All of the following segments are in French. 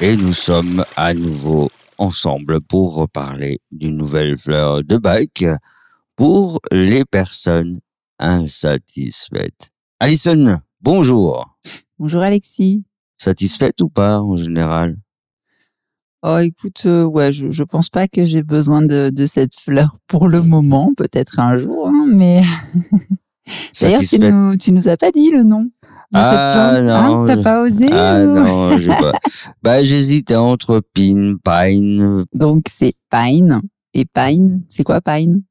Et nous sommes à nouveau ensemble pour reparler d'une nouvelle fleur de bac pour les personnes insatisfaites. Alison, bonjour. Bonjour Alexis. Satisfaite ou pas en général? Oh écoute, euh, ouais, je, je pense pas que j'ai besoin de, de cette fleur pour le moment, peut-être un jour, hein, mais d'ailleurs tu nous, tu nous as pas dit le nom Ah, plante, non, hein, t'as je- pas osé Ah ou- non, j'ai pas. bah j'hésite entre pin, pine. Donc c'est pine et pine, c'est quoi pine?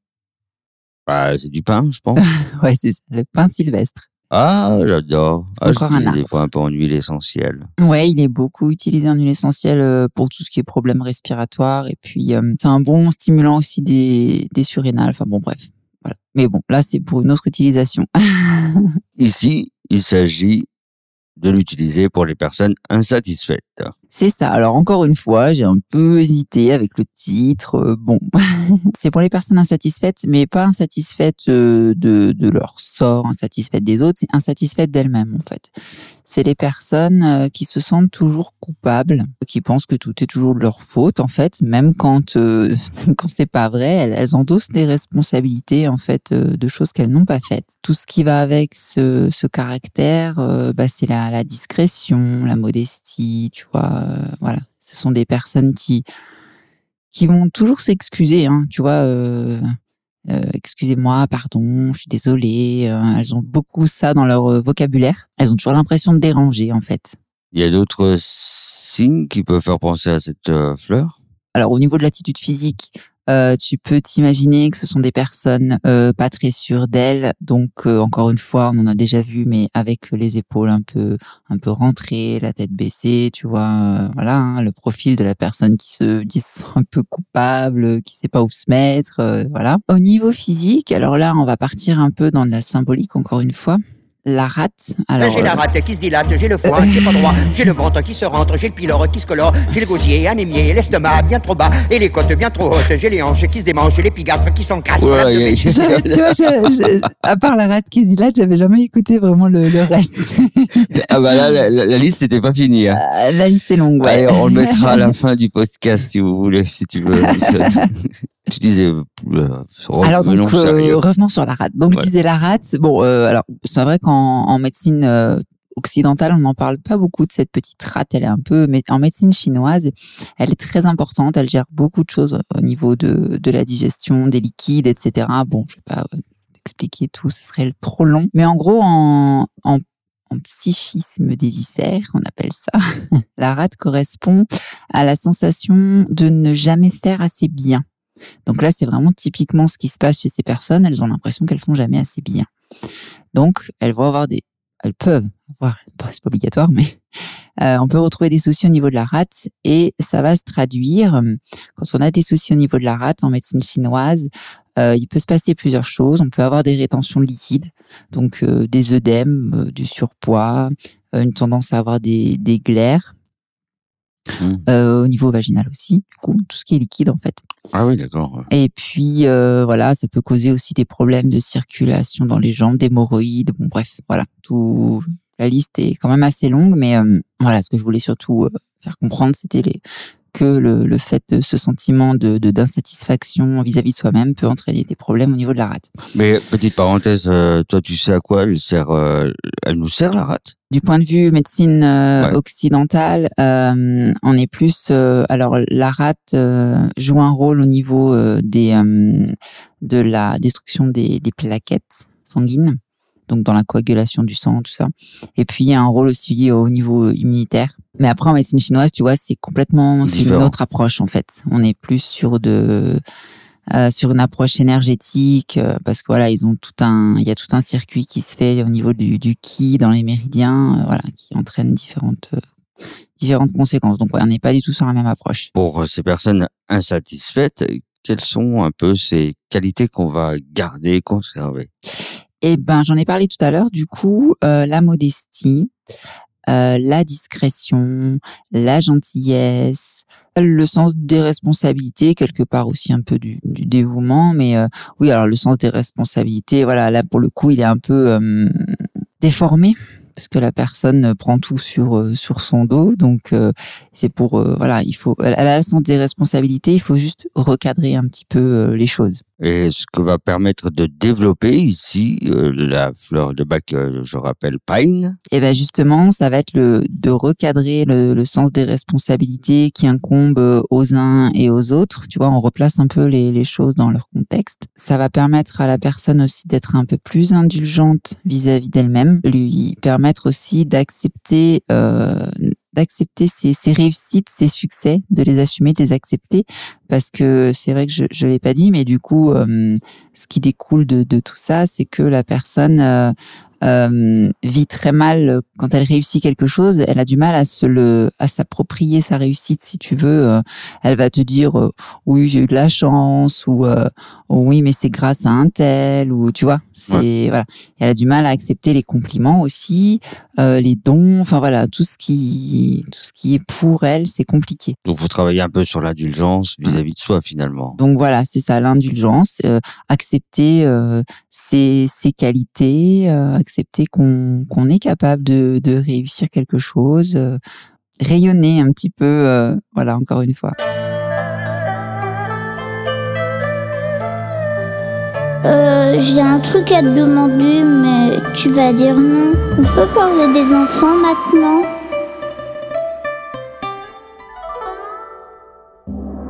Bah c'est du pain, je pense. Ouais, c'est ça, le pin sylvestre. Ah, j'adore. Ah, Encore un j'utilise des fois un peu en huile essentielle. Ouais, il est beaucoup utilisé en huile essentielle euh, pour tout ce qui est problèmes respiratoires et puis euh, c'est un bon stimulant aussi des des surrénales. Enfin bon, bref. Voilà. Mais bon, là c'est pour une autre utilisation. Ici, il s'agit de l'utiliser pour les personnes insatisfaites. C'est ça. Alors encore une fois, j'ai un peu hésité avec le titre. Euh, bon, c'est pour les personnes insatisfaites, mais pas insatisfaites euh, de, leur sort, insatisfaites des autres, c'est insatisfaites d'elles-mêmes en fait. C'est les personnes euh, qui se sentent toujours coupables, qui pensent que tout est toujours de leur faute en fait, même quand euh, quand c'est pas vrai, elles, endossent des responsabilités en fait de choses qu'elles n'ont pas faites. Tout ce qui va avec ce, caractère, bah, c'est la, la discrétion, la modestie, tu vois, voilà. Ce sont des personnes qui qui vont toujours s'excuser, hein, tu vois. Euh, euh, excusez-moi, pardon, je suis désolée. Euh, elles ont beaucoup ça dans leur euh, vocabulaire. Elles ont toujours l'impression de déranger, en fait. Il y a d'autres signes qui peuvent faire penser à cette euh, fleur? Alors au niveau de l'attitude physique, euh, tu peux t'imaginer que ce sont des personnes euh, pas très sûres d'elles. Donc euh, encore une fois, on en a déjà vu, mais avec les épaules un peu un peu rentrées, la tête baissée, tu vois, euh, voilà, hein, le profil de la personne qui se dit un peu coupable, qui sait pas où se mettre, voilà. Au niveau physique, alors là, on va partir un peu dans la symbolique encore une fois. La rate. Alors j'ai la euh, rate qui se dilate, j'ai le foie qui est pas droit, j'ai le ventre qui se rentre, j'ai le pylore qui se colore, j'ai le gosier anémié, l'estomac bien trop bas et les côtes bien trop hautes, j'ai les hanches qui se démangent, j'ai l'épigastre qui s'encasse. Oula, Voilà, il y a- je vais- tu vois, je- je- à part la rate qui se dilate, j'avais jamais écouté vraiment le, le reste. Ah bah là, la, la- la liste n'était pas finie. hein. Euh, La liste est longue, ouais. Allez, on le mettra à la fin du podcast si vous voulez, si tu veux. tu disais, euh, Alors revenons donc euh, sérieux. revenons sur la rate. Donc Ouais. disait la rate. Bon, euh, alors c'est vrai qu'en en médecine occidentale, on n'en parle pas beaucoup de cette petite rate. Elle est un peu, mais en médecine chinoise, elle est très importante. Elle gère beaucoup de choses au niveau de de la digestion, des liquides, etc. Bon, je vais pas expliquer tout, ce serait trop long. Mais en gros, en, en en psychisme des viscères, on appelle ça. La rate correspond à la sensation de ne jamais faire assez bien. Donc là, c'est vraiment typiquement ce qui se passe chez ces personnes. Elles ont l'impression qu'elles font jamais assez bien. Donc, elles vont avoir des, elles peuvent avoir, bon, c'est pas obligatoire, mais euh, on peut retrouver des soucis au niveau de la rate et ça va se traduire euh, quand on a des soucis au niveau de la rate en médecine chinoise. euh, il peut se passer plusieurs choses. On peut avoir des rétentions de liquide, donc euh, des œdèmes, du surpoids, une tendance à avoir des, des glaires. Euh, au niveau vaginal aussi, du coup, tout ce qui est liquide en fait. Ah oui, d'accord. Et puis euh, voilà, ça peut causer aussi des problèmes de circulation dans les jambes, d'hémorroïdes. Bon bref, voilà, tout la liste est quand même assez longue, mais euh, voilà, ce que je voulais surtout euh, faire comprendre, c'était les que le, le fait de ce sentiment de de- d'insatisfaction vis-à-vis de soi-même peut entraîner des problèmes au niveau de la rate. Mais petite parenthèse, euh, toi, tu sais à quoi elle sert euh, Elle nous sert la rate? Du point de vue médecine euh, Ouais. occidentale, euh, on est plus. euh, alors, la rate euh, joue un rôle au niveau euh, des euh, de la destruction des, des plaquettes sanguines, donc dans la coagulation du sang, tout ça. Et puis, il y a un rôle aussi au niveau immunitaire. Mais après, en médecine chinoise, tu vois, c'est complètement une autre approche en fait. On est plus sur de euh, sur une approche énergétique, euh, parce que voilà, ils ont tout un, il y a tout un circuit qui se fait au niveau du, du ki dans les méridiens, euh, voilà, qui entraîne différentes différentes conséquences. Donc, ouais, on n'est pas du tout sur la même approche. Pour ces personnes insatisfaites, quelles sont un peu ces qualités qu'on va garder, conserver? Eh ben, j'en ai parlé tout à l'heure. Du coup, la modestie, la discrétion, la gentillesse, le sens des responsabilités, quelque part aussi un peu du, dévouement, mais euh, oui, alors le sens des responsabilités, voilà, là pour le coup, il est un peu euh, déformé parce que la personne prend tout sur euh, sur son dos. Donc euh, c'est pour euh, voilà, il faut elle a le sens des responsabilités, il faut juste recadrer un petit peu les choses. Et ce que va permettre de développer ici la fleur de bac, je rappelle Pine. Et ben justement, ça va être le de recadrer le, le sens des responsabilités qui incombent aux uns et aux autres. Tu vois, on replace un peu les, les choses dans leur contexte. Ça va permettre à la personne aussi d'être un peu plus indulgente vis-à-vis d'elle-même, lui permettre aussi d'accepter euh, d'accepter ses, réussites, ses succès, de les assumer, de les accepter, parce que c'est vrai que je je l'ai pas dit, mais du coup, euh, ce qui découle de, de tout ça, c'est que la personne euh, vit très mal quand elle réussit quelque chose. Elle a du mal à se le, à s'approprier sa réussite, si tu veux. Euh, elle va te dire euh, oui, j'ai eu de la chance ou oui, mais c'est grâce à un tel ou tu vois. C'est voilà. elle a du mal à accepter les compliments aussi, les dons. Enfin voilà, tout ce qui, tout ce qui est pour elle, c'est compliqué. Donc faut travailler un peu sur l'indulgence vis-à-vis de soi finalement. Donc voilà, c'est ça, l'indulgence, accepter ses, qualités, accepter qu'on est capable de, réussir quelque chose, euh, rayonner un petit peu, euh, voilà, encore une fois. Euh, j'ai un truc à te demander, mais tu vas dire non. On peut parler des enfants maintenant?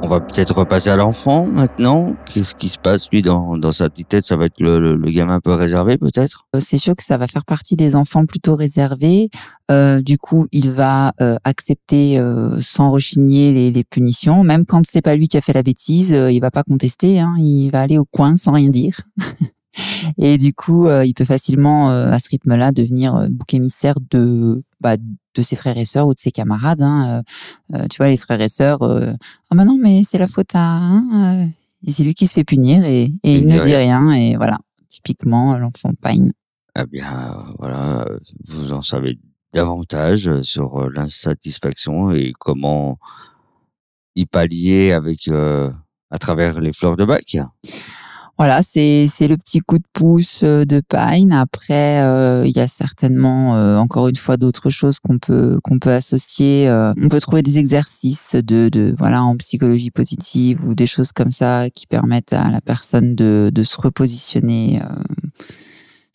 On va peut-être repasser à l'enfant maintenant. Qu'est-ce qui se passe lui dans, dans sa petite tête? Ça va être le, le, le gamin un peu réservé peut-être? Euh, C'est sûr que ça va faire partie des enfants plutôt réservés. Euh, du coup, il va euh, accepter euh, sans rechigner les, les, punitions, même quand c'est pas lui qui a fait la bêtise, euh, il va pas contester. Hein, il va aller au coin sans rien dire. Et du coup, euh, il peut facilement, à ce rythme-là, devenir bouc émissaire de bah, de ses frères et sœurs ou de ses camarades. Hein. Euh, euh, tu vois, les frères et sœurs, euh, ah bah non, mais c'est la faute à un. et c'est lui qui se fait punir et, et il, il, ne dit rien. rien. Et voilà, typiquement, l'enfant Pine. Eh bien, voilà, vous en savez davantage sur l'insatisfaction et comment y pallier avec à travers les fleurs de bac voilà, c'est le petit coup de pouce euh, de Pine. Après, euh, il y a certainement euh, encore une fois d'autres choses qu'on peut qu'on peut associer. Euh, on peut trouver des exercices de de voilà en psychologie positive ou des choses comme ça qui permettent à la personne de de se repositionner, euh,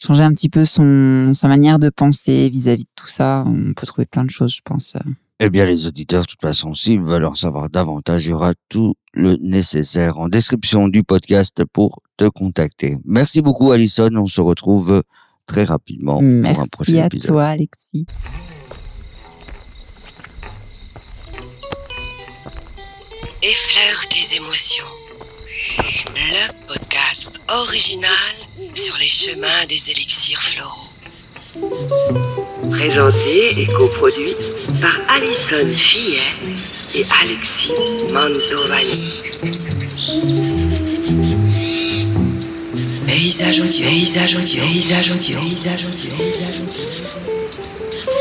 changer un petit peu son sa manière de penser vis-à-vis -vis de tout ça. On peut trouver plein de choses, je pense. Eh bien, les auditeurs, de toute façon, s'ils veulent en savoir davantage, il y aura tout le nécessaire en description du podcast pour te contacter. Merci beaucoup, Alison. On se retrouve très rapidement Merci pour un prochain épisode. Merci à toi, Alexis. Effleure tes émotions. Le podcast original sur les chemins des élixirs floraux. Présenté et coproduit par Alison Fillet et Alexis Mantovani. Paysage audio, paysage audio, paysage audio, paysage audio, paysage audio.